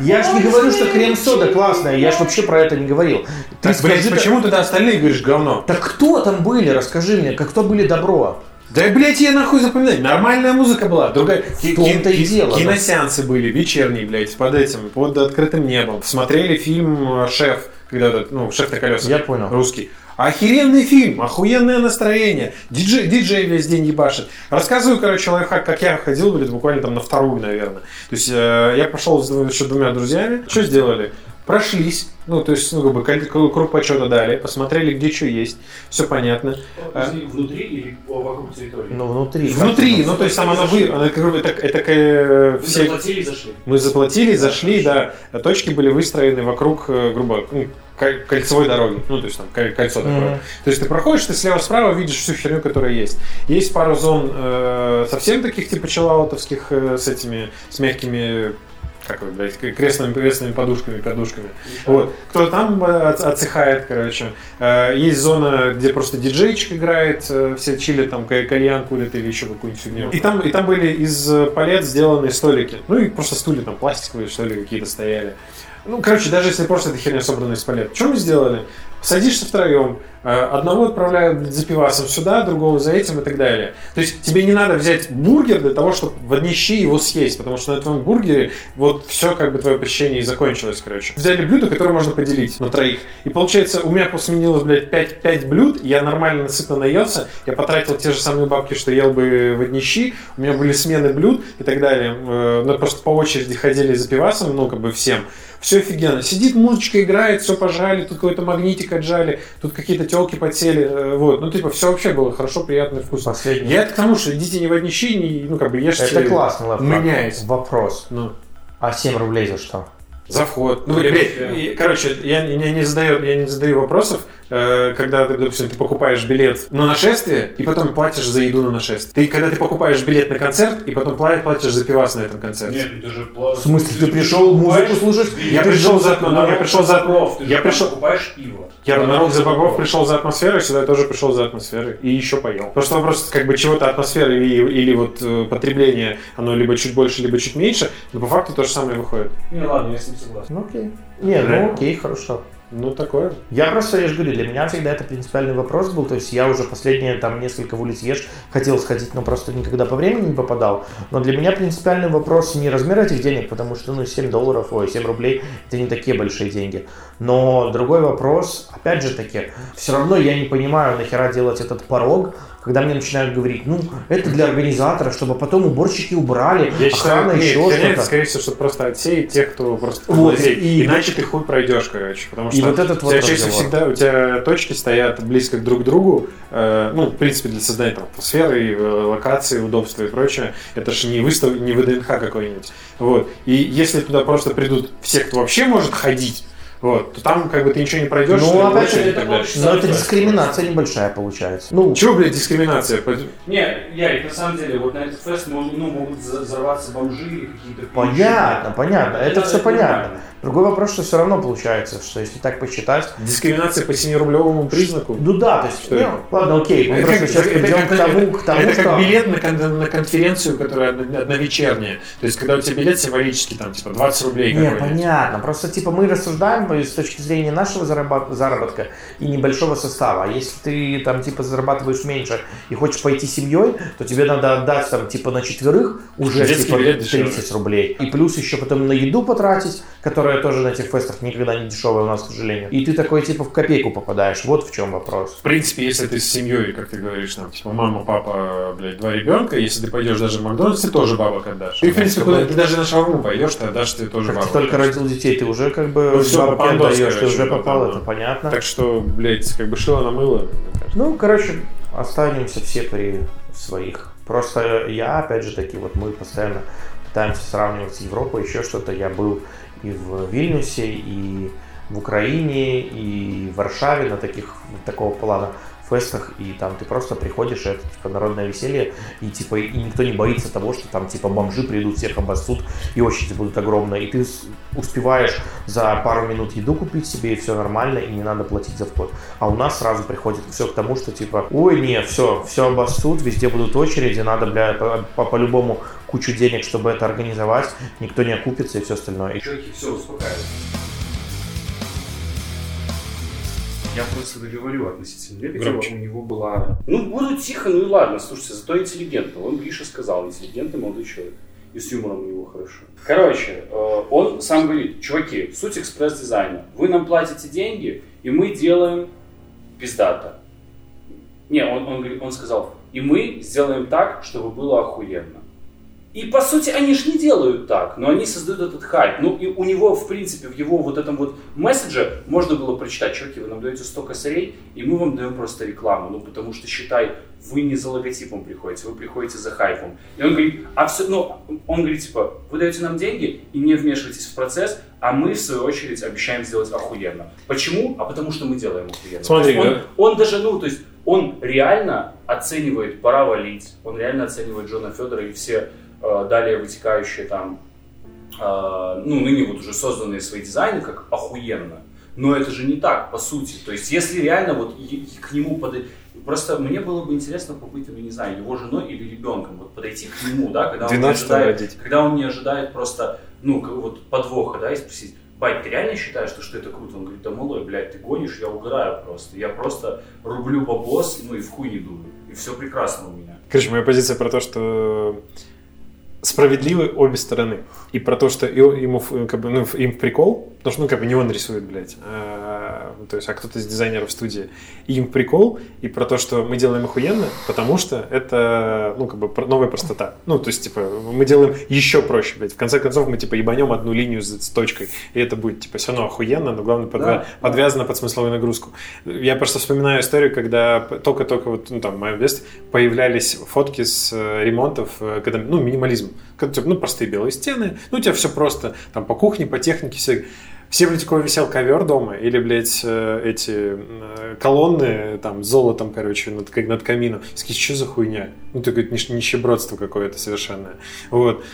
Я ж не говорю, что крем-сода классная. Я ж вообще про это не говорил. Ты Так, блядь, скажи, почему тогда остальные говоришь говно? Так кто там были? Расскажи мне, как кто были добро? Да, блядь, я нахуй запоминать. Нормальная музыка была. Другая. В том-то и дело, да. Киносеансы были, вечерние, блядь, под этим, под открытым небом. Смотрели фильм э, «Шеф», когда этот, ну, «Шеф на колесах». Я понял. Русский. Охеренный фильм, охуенное настроение. Диджей, диджей весь день ебашит. Рассказываю, короче, лайфхак, как я ходил, блядь, буквально там на вторую, наверное. То есть э, я пошел с еще двумя друзьями. Что сделали? Прошлись, ну, то есть, ну, как бы, круг почета дали, посмотрели, где что есть, все понятно. А, Внутри или вокруг территории? Ну, внутри. Внутри, ну, то есть, там она вы, она, как бы, это, это, э, все, заплатили и зашли. мы заплатили, зашли, да, точки были выстроены вокруг, э, грубо, ну, ко- кольцевой дороги, ну, то есть, там, коль- кольцо такое. Мгм. То есть, ты проходишь, ты слева-справа видишь всю херню, которая есть. Есть пару зон э, совсем таких, типа, челаутовских, э, с этими, с мягкими как вы, блядь, крестными, крестными подушками, подушками. Вот. Кто там э, от- отсыхает, короче. Э, Есть зона, где просто диджейчик играет, э, все чили, там ка- кальян курят или еще какую-нибудь фигню. И там, и там были из палет сделаны столики. Ну и просто стулья там пластиковые, что ли, какие-то стояли. Ну, короче, даже если просто эта херня собрана из палет. Что мы сделали? Садишься втроем, э, одного отправляют за пивасом сюда, другого за этим и так далее. То есть тебе не надо взять бургер для того, чтобы в одни щи его съесть, потому что на твоем бургере вот все как бы твое посещение и закончилось, короче. Взяли блюдо, которое можно поделить на троих. И получается, у меня сменилось, блядь, 5, 5 блюд, я нормально сытно наелся, я потратил те же самые бабки, что ел бы в одни щи, у меня были смены блюд и так далее. Э, Мы просто по очереди ходили за пивасом, ну, как бы всем. Все офигенно. Сидит, музычка играет, все пожали, тут какой-то магнитик отжали, тут какие-то телки подсели. э, Вот. Ну, типа, все вообще было хорошо, приятно и вкусно. Последний. Я это к тому, что идите не в одни щи, не, ну, как бы ешьте. Это классно. Меняйся. Вопрос. Ну, А 7 рублей за что? За вход. Ну, ребят, и, короче, я, я, не задаю, я не задаю вопросов, э, когда, ты, допустим, ты покупаешь билет на нашествие, и потом платишь за еду на нашествие. Ты, когда ты покупаешь билет на концерт, и потом пла- платишь за пивас на этом концерте. Нет, это же В смысле, ты пришел музыку слушать? Я пришел за ну, я пришел за Ты я же пришел покупаешь пиво. Я на рок за богов пришел за атмосферой, сюда я тоже пришел за атмосферой и еще поел. Просто вопрос как бы чего-то атмосферы или, или вот э, потребление, оно либо чуть больше, либо чуть меньше, но по факту то же самое выходит. Не, ладно, я с ним согласен. Ну окей. Не, ну окей, хорошо. Ну, такое. Я просто, я же говорю, для меня всегда это принципиальный вопрос был. То есть я уже последние там несколько улиц ешь хотел сходить, но просто никогда по времени не попадал. Но для меня принципиальный вопрос не размер этих денег, потому что ну 7 долларов, ой, 7 рублей это не такие большие деньги. Но другой вопрос, опять же таки, все равно я не понимаю, нахера делать этот порог, когда мне начинают говорить, ну, это для организатора, чтобы потом уборщики убрали, Я охрана считаю, нет, еще конечно, что-то. скорее всего, чтобы просто отсеять тех, кто просто Вот, и- Иначе ты хуй пройдешь, короче. Потому И что вот этот у вот тебя разговор. всегда у тебя точки стоят близко друг к другу. э, ну, в принципе, для создания там, атмосферы, э, локации, удобства и прочее. Это же не выстав, не ВДНХ какой-нибудь. Вот. И если туда просто придут все, кто вообще может ходить, вот, то там как бы ты ничего не пройдешь. Ну, опять же, это Но это дискриминация небольшая получается. Ну, Чего, блядь, дискриминация? Не, Ярик, на самом деле, вот на этот фест мож- ну, могут взорваться бомжи или какие-то... понятно, понятно, это все понятно. Другой вопрос, что все равно получается, что если так посчитать, Дискриминация по 7-рублевому признаку? ну да, то есть, Что ну, это? ладно, окей, мы Это просто как- сейчас это придем как- к тому, к тому, это что... как билет на, кон- на конференцию, которая одно- одновечерняя. То есть, когда у тебя билет символический, там, типа, 20 рублей Не, понятно. Просто типа мы рассуждаем с точки зрения нашего заработка и небольшого состава. А если ты там типа зарабатываешь меньше и хочешь пойти семьей, то тебе надо отдать там типа на четверых уже Детский типа билет дешевле. 30 рублей. И плюс еще потом на еду потратить, которая тоже на этих фестах никогда не дешевая у нас, к сожалению. И ты такой типа в копейку попадаешь. Вот в чем вопрос. В принципе, если ты с семьей, как ты говоришь, там, типа, мама, папа, блядь, два ребенка, если ты пойдешь даже в Макдональдс, ты тоже бабок отдашь. Ты, в принципе, куда ты даже на шаурму пойдешь, ты отдашь, ты тоже Как ты бабок только отдашь. родил детей, ты уже как бы Ну, всё, бабки отдаешь, ты короче, уже да, попал, да, это да. понятно. Так что, блядь, как бы шило на мыло. Ну, короче, останемся все при своих. Просто я, опять же таки, вот мы постоянно пытаемся сравнивать с Европой, еще что-то. Я был и в Вильнюсе, и в Украине, и в Варшаве на таких такого плана фестах, и там ты просто приходишь, и это типа народное веселье, и типа и никто не боится того, что там типа бомжи придут, всех обоссут, и очереди будут огромные, и ты успеваешь за пару минут еду купить себе, и все нормально, и не надо платить за вход. А у нас сразу приходит все к тому, что типа, ой, не, все, все обоссут, везде будут очереди, надо, бля, по- по- по-любому кучу денег, чтобы это организовать, никто не окупится и все остальное. И все, успокаивайтесь. Я просто договорю относительно Лебедева. У него была... Ну, буду тихо, ну и ладно, слушайте, зато интеллигентно. Он, Гриша сказал, интеллигентный молодой человек. И с юмором у него хорошо. Короче, э, он сам говорит, чуваки, суть экспресс-дизайна. Вы нам платите деньги, и мы делаем пиздато. Не, он, он, он сказал, и мы сделаем так, чтобы было охуенно. И по сути они же не делают так, но они создают этот хайп. Ну и у него, в принципе, в его вот этом вот месседже можно было прочитать, чуваки, вы нам даете 100 косарей, и мы вам даем просто рекламу. Ну потому что, считай, вы не за логотипом приходите, вы приходите за хайпом. И он говорит, а все, ну, он говорит, типа, вы даете нам деньги и не вмешиваетесь в процесс, а мы, в свою очередь, обещаем сделать охуенно. Почему? А потому что мы делаем охуенно. Смотри, есть да. он, он даже, ну, то есть, он реально оценивает «Пора валить», он реально оценивает Джона Федора и все далее вытекающие там, э, ну, ныне вот уже созданные свои дизайны как охуенно. Но это же не так, по сути. То есть, если реально вот к нему подойти... Просто мне было бы интересно побыть, ну, не знаю, его женой или ребенком, вот подойти к нему, да, когда он не 12 ожидает, родить. когда он не ожидает просто, ну, вот подвоха, да, и спросить, Бать, ты реально считаешь, что, что это круто? Он говорит, да малой, блядь, ты гонишь, я угораю просто. Я просто рублю бабос, ну и в хуй не дую. И все прекрасно у меня. Короче, моя позиция про то, что справедливы обе стороны. И про то, что ему как бы, ну, им в прикол, потому что, ну, как бы не он рисует, блядь, а, то есть, а кто-то из дизайнеров студии. И им прикол, и про то, что мы делаем охуенно, потому что это, ну, как бы новая простота. Ну, то есть, типа, мы делаем еще проще, блядь. В конце концов, мы, типа, ебанем одну линию с, с точкой, и это будет, типа, все равно охуенно, но главное, подвя- Да, подвязано под смысловую нагрузку. Я просто вспоминаю историю, когда только-только вот, ну, там, в моем детстве появлялись фотки с э, ремонтов, э, когда, ну, минимализм. Когда, типа, ну, простые белые стены, ну, у тебя все просто, там, по кухне, по технике, все. Все, блядь, висел ковер дома, или, блядь, э, эти э, колонны, там, золотом, короче, над, над камином. Такие, что за хуйня? Ну, такое нищ- нищебродство какое-то совершенное. Вот.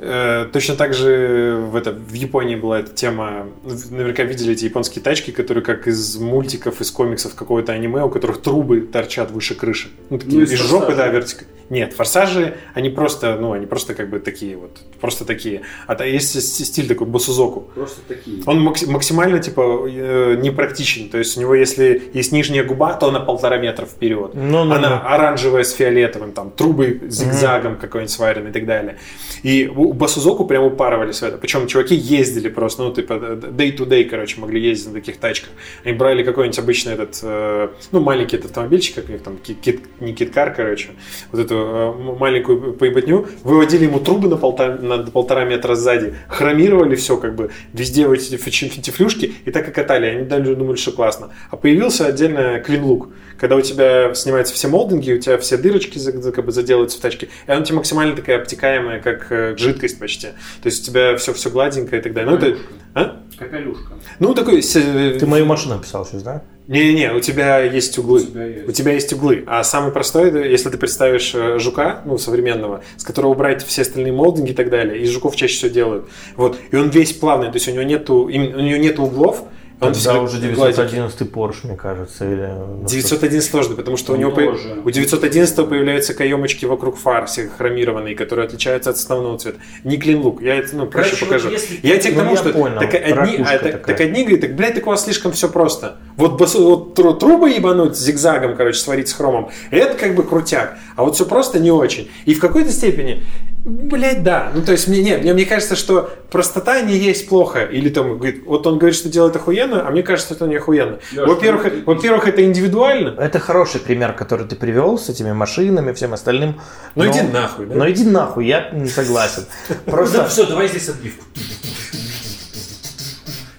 Э, Точно так же в, это, в Японии была эта тема, наверняка видели эти японские тачки, которые как из мультиков, из комиксов какого-то аниме, у которых трубы торчат выше крыши. Ну, такие Ну, из жопы, да, вертик... Нет, форсажи, они просто, ну, они просто как бы такие вот, просто такие. А то есть стиль такой босузоку. Просто такие. Он макс- максимально, типа, э, непрактичен. То есть у него, если есть нижняя губа, то она полтора метра вперед. Ну, ну, она ну. оранжевая с фиолетовым, там, трубы зигзагом какой-нибудь сварен и так далее. И у у Басузоку прям упарывались в это. Причем чуваки ездили просто, ну, типа, day to day, короче, могли ездить на таких тачках. Они брали какой-нибудь обычный этот, э, ну, маленький этот автомобильчик, как у них там, ки- кит, не киткар, короче, вот эту э, маленькую поеботню, выводили ему трубы на полтора, на полтора метра сзади, хромировали все, как бы, везде вот эти фитифлюшки, и так и катали. Они даже думали, что классно. А появился отдельно клин-лук, когда у тебя снимаются все молдинги, у тебя все дырочки как бы заделаются в тачке, и она у тебя максимально такая обтекаемая, как э, жидкость почти. То есть у тебя все, все гладенькое и так далее. Ну, это, а? Капелюшка. ну такой... э, Ты мою машину описал сейчас, да? Не-не-не, у тебя есть углы. У тебя есть. У тебя есть углы. А самый простой, если ты представишь э, жука, ну, современного, с которого убрать все остальные молдинги и так далее, из жуков чаще всего делают. Вот. И он весь плавный, то есть у него нету, у него нету углов, он Тогда уже гладенький. 911 Porsche, мне кажется, или... ну, 911 сложно, потому что у него по- тоже. у 911 появляются каемочки вокруг фар, все хромированные, которые отличаются от основного цвета. Не клин-лук, я это ну, проще Короче, покажу. вот если- Я тебе к Ну, тому, что понял, так, одни, а, так, такая. так одни говорят, так, блядь, так у вас слишком все просто. Вот, бас- вот тру- трубы ебануть зигзагом, короче, сварить с хромом, это как бы крутяк. А вот все просто не очень. И в какой-то степени Блять, да. Ну, то есть, мне, нет, мне, мне кажется, что простота не есть плохо. Или там, говорит, вот он говорит, что делает охуенно, а мне кажется, что это не охуенно. Во-первых, ну, ты- во-первых, это индивидуально. Это хороший пример, который ты привел с этими машинами, всем остальным. Ну, Но- иди нахуй, да? Ну иди нахуй, я не согласен. Просто все, давай здесь отбивку.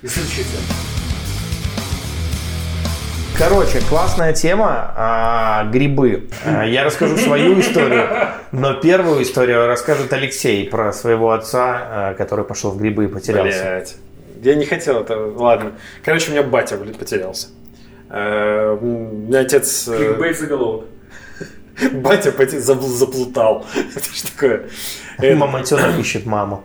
И следующая тема. Короче, классная тема. а, грибы. А, я расскажу свою историю, но первую историю расскажет Алексей про своего отца, а, который пошел в грибы и потерялся. Блять. Я не хотел это. Ладно. Короче, у меня батя, блядь, потерялся. Э, У меня отец... э, Кликбейт заголовок. Батя заплутал. Это что такое? Мамонтенок ищет маму.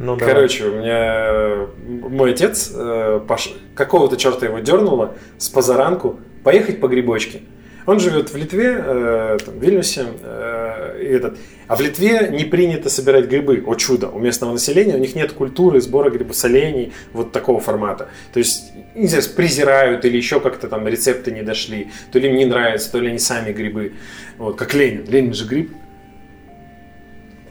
Ну, давай. Короче, у меня э, мой отец э, пош- какого-то черта его дернуло с позаранку поехать по грибочке. Он живет в Литве, э, там, в Вильнюсе, э, и этот. А в Литве не принято собирать грибы, о чудо, у местного населения, у них нет культуры сбора грибосолений вот такого формата. То есть, не знаю, презирают или еще как-то там рецепты не дошли, то ли им не нравится, то ли они сами грибы. Вот, как Ленин. Ленин же гриб.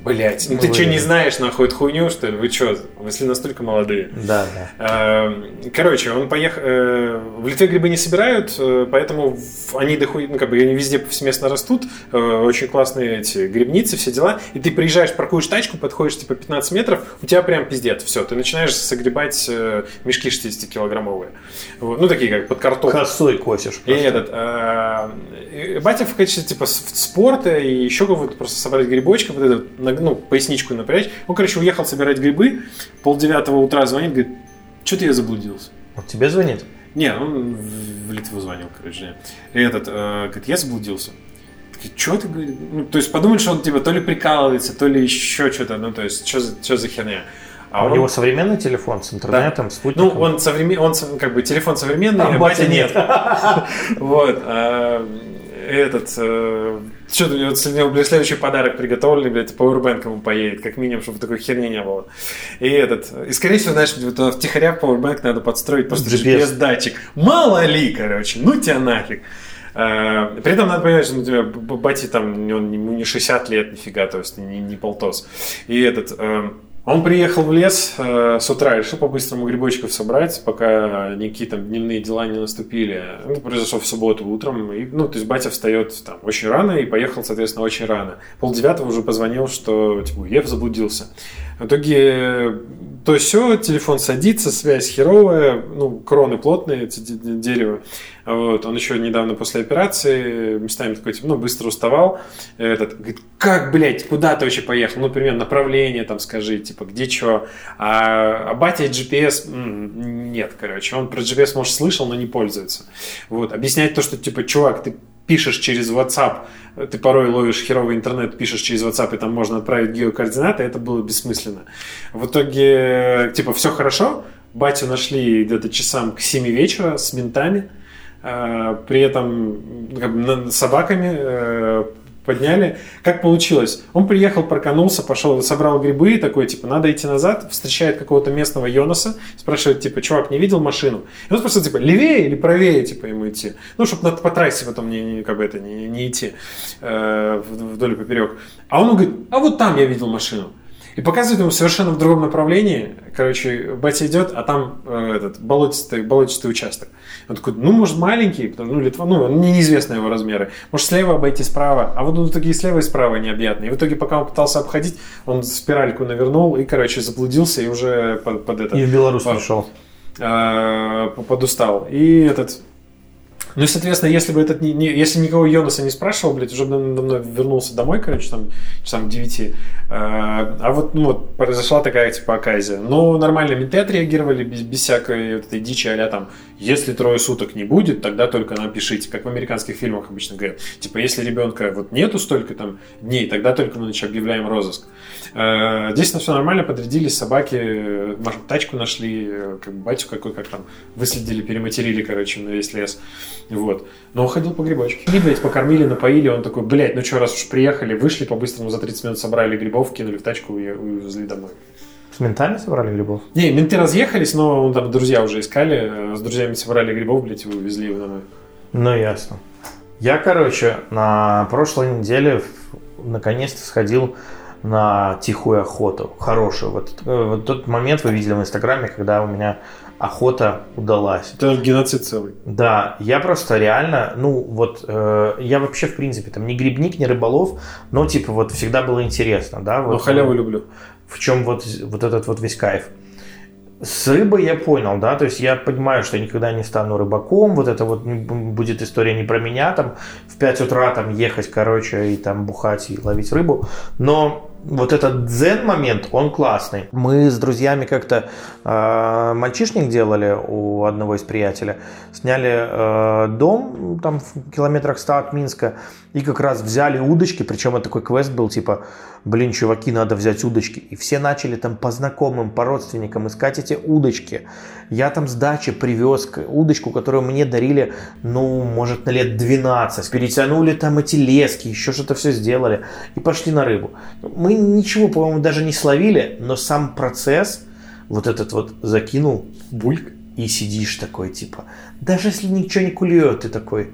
Блять, ну ты что, не знаешь нахуй эту хуйню, что ли? Вы что, если настолько молодые? Да, да. Эм, Короче, он поехал... э, В Литве грибы не собирают, э, поэтому они дохуй, ну, как бы они везде повсеместно растут. э, Очень классные эти грибницы, все дела. И ты приезжаешь, паркуешь тачку, подходишь типа 15 метров, у тебя прям пиздец. Все, ты начинаешь согребать мешки 60-килограммовые. Вот, Ну, такие как под картошку. Косой косишь. И этот, батя в качестве типа спорта и еще кого-то просто собрать грибочков, вот это, на- ну, поясничку напрячь. Он, короче, уехал собирать грибы, полдевятого утра звонит, говорит, что-то я заблудился. Вот тебе звонит? Не, он в Литву звонил, короче. И этот, э, говорит, я заблудился. Что ты говоришь? Ну, то есть подумать, что он типа то ли прикалывается, то ли еще что-то, ну то есть что за, что за херня. А у него современный телефон с интернетом, ну, спутником? он современ, он как бы телефон современный, А а батя батя нет. Вот. А, Этот, что у него блядь, следующий подарок приготовленный, блядь, Powerbank ему поедет, как минимум, чтобы такой херни не было. И этот, и скорее всего, знаешь, вот втихаря в Powerbank надо подстроить просто GPS. GPS-датчик. Мало ли, короче, ну тебя нафиг. А, При этом надо понимать, что у тебя бати там, он, ему не 60 лет нифига, то есть не, не полтос. И этот, э, он приехал в лес э, с утра, решил по-быстрому грибочков собрать, пока никакие там дневные дела не наступили. Это произошло в субботу утром. И, ну, то есть батя встает там очень рано и поехал, соответственно, очень рано. Пол девятого уже позвонил, что типа, я заблудился. В итоге то все, телефон садится, связь херовая, ну, кроны плотные, эти де- де- дерево. Вот, он еще недавно после операции местами такой, типа, ну, быстро уставал. Этот, говорит, как, блядь, куда ты вообще поехал? Ну, примерно направление там скажи, типа, где что. А, а батя GPS нет, короче. Он про GPS, может, слышал, но не пользуется. Вот, объяснять то, что, типа, чувак, ты пишешь через WhatsApp, ты порой ловишь херовый интернет, пишешь через WhatsApp, и там можно отправить геокоординаты, это было бессмысленно. В итоге, типа, все хорошо, батю нашли где-то часам к 7 вечера с ментами, а, при этом как бы, собаками, э, подняли. Как получилось? Он приехал, проканулся, пошел, собрал грибы, такой, типа, надо идти назад, встречает какого-то местного Йонаса, спрашивает, типа, чувак, не видел машину? И он спрашивает, типа, левее или правее, типа, ему идти? Ну, чтобы по трассе потом не, не, как бы это, не, не идти э, вдоль и поперек. А он говорит, а вот там я видел машину. И показывает ему совершенно в другом направлении. Короче, батя идет, а там э, этот болотистый, болотистый участок. Он такой, ну, может, маленький, потому, ну, Литва, ну, неизвестны его размеры. Может, слева обойти справа. А вот он в итоге и слева, и справа необъятный. И в итоге, пока он пытался обходить, он спиральку навернул и, короче, заблудился и уже под, под это... И в Беларусь по, пришел. Э, подустал. И этот ну и, соответственно, если бы этот не, не, если никого Йонаса не спрашивал, блядь, уже давно вернулся домой, короче, там, часам 9. А, а вот, ну вот, произошла такая, типа, оказия. Но нормально менты отреагировали без, без всякой вот этой дичи, а там, если трое суток не будет, тогда только нам пишите, как в американских фильмах обычно говорят. Типа, если ребенка вот нету столько там дней, тогда только мы, значит, объявляем розыск. Здесь на все нормально, подрядились собаки, тачку нашли, как батю какой, как там, выследили, перематерили, короче, на весь лес. Вот. Но он ходил по грибочке. И, блядь, покормили, напоили, он такой, блядь, ну что, раз уж приехали, вышли по-быстрому за 30 минут собрали грибов, кинули в тачку и увезли домой. С ментами собрали грибов? Не, менты разъехались, но он там друзья уже искали, с друзьями собрали грибов, блядь, и увезли его домой. Ну, ясно. Я, короче, на прошлой неделе наконец-то сходил на тихую охоту, хорошую. Вот, э, вот тот момент вы видели в Инстаграме, когда у меня охота удалась. Это геноцид целый. Да, я просто реально, ну вот, э, я вообще в принципе там не грибник, не рыболов, но типа вот всегда было интересно, да. Вот, но халяву люблю. В чем вот, вот этот вот весь кайф. С рыбой я понял, да, то есть я понимаю, что я никогда не стану рыбаком, вот это вот будет история не про меня, там в 5 утра там ехать, короче, и там бухать и ловить рыбу, но вот этот дзен момент, он классный. Мы с друзьями как-то э, мальчишник делали у одного из приятеля. Сняли э, дом там в километрах 100 от Минска и как раз взяли удочки. Причем это такой квест был типа, блин, чуваки, надо взять удочки. И все начали там по знакомым, по родственникам искать эти удочки. Я там с дачи привез удочку, которую мне дарили, ну, может, на лет 12. Перетянули там эти лески, еще что-то все сделали и пошли на рыбу. Мы ничего, по-моему, даже не словили, но сам процесс, вот этот вот закинул, бульк, и сидишь такой, типа, даже если ничего не кулет, ты такой,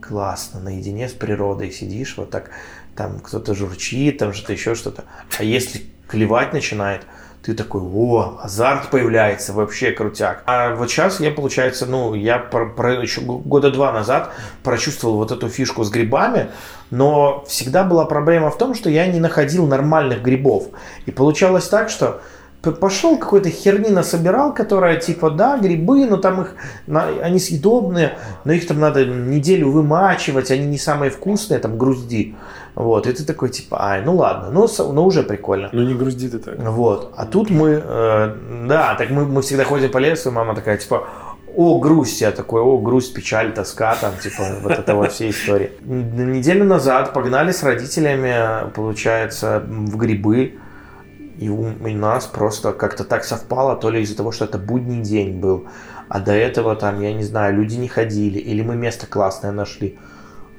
классно, наедине с природой сидишь, вот так, там кто-то журчит, там что-то еще что-то. А если клевать начинает, ты такой, о, азарт появляется, вообще крутяк. А вот сейчас я, получается, ну, я про, про, еще года два назад прочувствовал вот эту фишку с грибами, но всегда была проблема в том, что я не находил нормальных грибов. И получалось так, что пошел какой-то херни насобирал, которая типа, да, грибы, но там их, они съедобные, но их там надо неделю вымачивать, они не самые вкусные, там грузди. Вот, и ты такой, типа, ай, ну ладно, ну, ну уже прикольно. Ну не грузди ты так. Вот, а тут мы, э, да, так мы, мы всегда ходим по лесу, и мама такая, типа, о, грусть, я такой, о, грусть, печаль, тоска, там, типа, вот это вот все истории. Неделю назад погнали с родителями, получается, в грибы, и у, у нас просто как-то так совпало, то ли из-за того, что это будний день был, а до этого там, я не знаю, люди не ходили, или мы место классное нашли.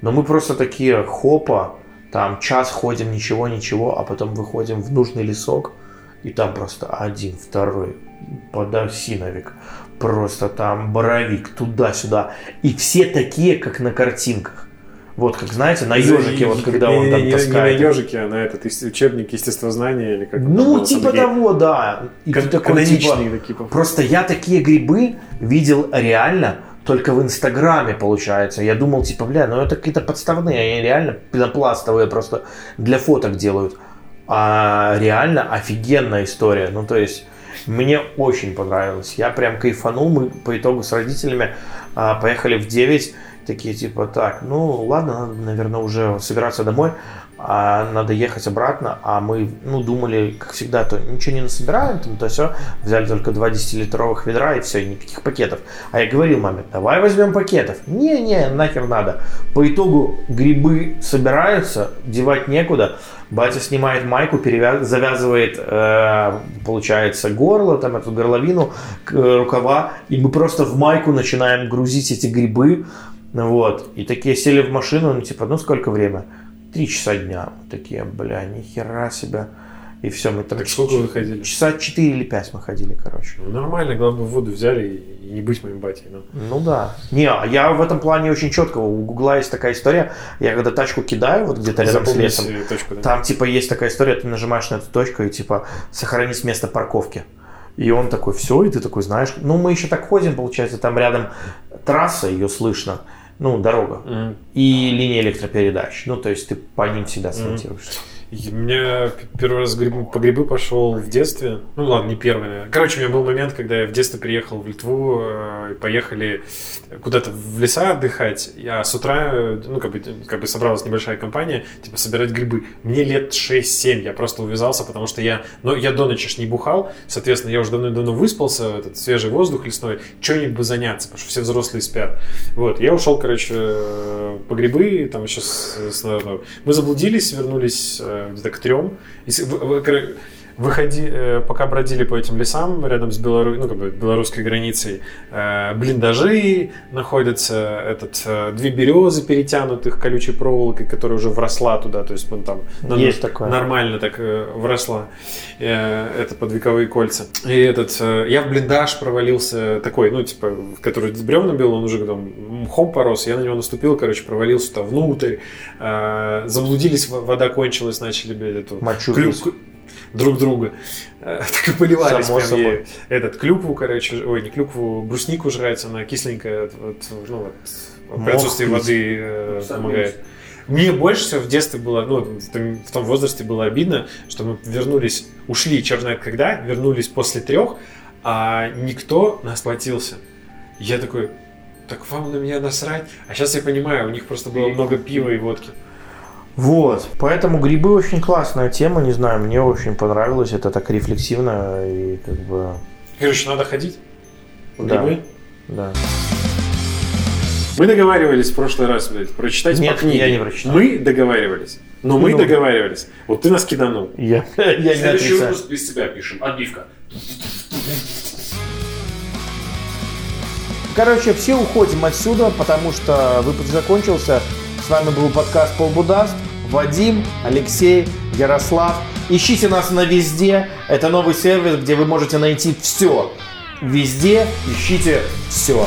Но мы просто такие, хопа, там час ходим, ничего, ничего, а потом выходим в нужный лесок, и там просто один, второй, подосиновик, просто там боровик, туда-сюда. И все такие, как на картинках. Вот, как знаете, на ежике, вот когда он там таскает. Не на ежике, а на этот учебник естествознания или как Ну, типа того, да. И ты такой, типа, такие, просто я такие грибы видел реально только в Инстаграме, получается. Я думал, типа, бля, ну это какие-то подставные, они реально пенопластовые просто для фоток делают. А реально офигенная история. Ну, то есть, мне очень понравилось. Я прям кайфанул. Мы по итогу с родителями а, поехали в 9 такие типа, так, ну ладно, надо, наверное, уже собираться домой, а надо ехать обратно, а мы, ну, думали, как всегда, то ничего не насобираем, там, то все, взяли только два 10-литровых ведра и все, никаких пакетов. А я говорил маме, давай возьмем пакетов. Не-не, нахер надо. По итогу грибы собираются, девать некуда, Батя снимает майку, перевяз... завязывает, э, получается, горло, там эту горловину, э, рукава, и мы просто в майку начинаем грузить эти грибы, вот. И такие сели в машину, ну, типа, ну, сколько время? 3 часа дня. Мы такие, бля, нихера себе. И все, мы там... Так сколько вы ходили? Часа 4 или 5 мы ходили, короче. Ну, нормально, главное, воду взяли и, не быть моим батей. Ну. Ну да. Не, а я в этом плане очень четко. У Гугла есть такая история. Я когда тачку кидаю, вот где-то рядом с Запомнить, лесом, э, точку, да? там типа есть такая история, ты нажимаешь на эту точку и типа сохранить место парковки. И он такой, все, и ты такой, знаешь, ну мы еще так ходим, получается, там рядом трасса, ее слышно, ну, дорога, Мгм. и линия электропередач. Ну, то есть ты по ним всегда сориентируешься. И У меня первый раз грибы- по грибы пошел в детстве. Ну ладно, не первый. Короче, у меня был момент, когда я в детстве приехал в Литву, э, и поехали куда-то в леса отдыхать. Я с утра, ну, как бы, как бы собралась небольшая компания, типа, собирать грибы. Мне лет 6-7, я просто увязался, потому что я, ну, я до ночи ж не бухал, соответственно, я уже давно-давно выспался, этот свежий воздух лесной, что-нибудь бы заняться, потому что все взрослые спят. Вот, я ушел, короче, э, по грибы, там еще с, с- мы заблудились, вернулись э, где-то к трем. И с- в- в- кор- Выходи, э, пока бродили по этим лесам рядом с Белору... ну, как бы белорусской границей, э, блиндажи находятся, этот, э, две березы перетянутых колючей проволокой, которая уже вросла туда, то есть он там Есть такое. нормально так вросла, это под вековые кольца. И этот, я в блиндаж провалился такой, ну, типа, который бревна был, он уже там мхом порос, я на него наступил, короче, провалился туда внутрь, заблудились, вода кончилась, начали эту Мочу клю- друг друга. Э, Так и поливались Само прям ей. этот клюкву, короче, ой, не клюкву, бруснику жрать, она кисленькая, вот, ну вот, при отсутствии пить. воды э, помогает. Мне больше всего в детстве было, ну, в том, в том возрасте было обидно, что мы вернулись, ушли, черт знает когда, вернулись после трех, а никто нас схватился. Я такой, так вам на меня насрать? А сейчас я понимаю, у них просто было много пива и водки. Вот, поэтому грибы очень классная тема, не знаю, мне очень понравилось, это так рефлексивно и как бы, Короче, надо ходить. Да. грибы. да. Мы договаривались в прошлый раз, блядь, прочитать Нет, по книге. я не прочитал. Мы договаривались. Но мы Ну. договаривались. Вот ты нас киданул. Я, я не Следующий выпуск без тебя пишем. Отбивка. Короче, все уходим отсюда, потому что выпуск закончился. Вами был подкаст Полбудаст. Вадим, Алексей, Ярослав. Ищите нас на везде. Это новый сервис, где вы можете найти все. Везде ищите все.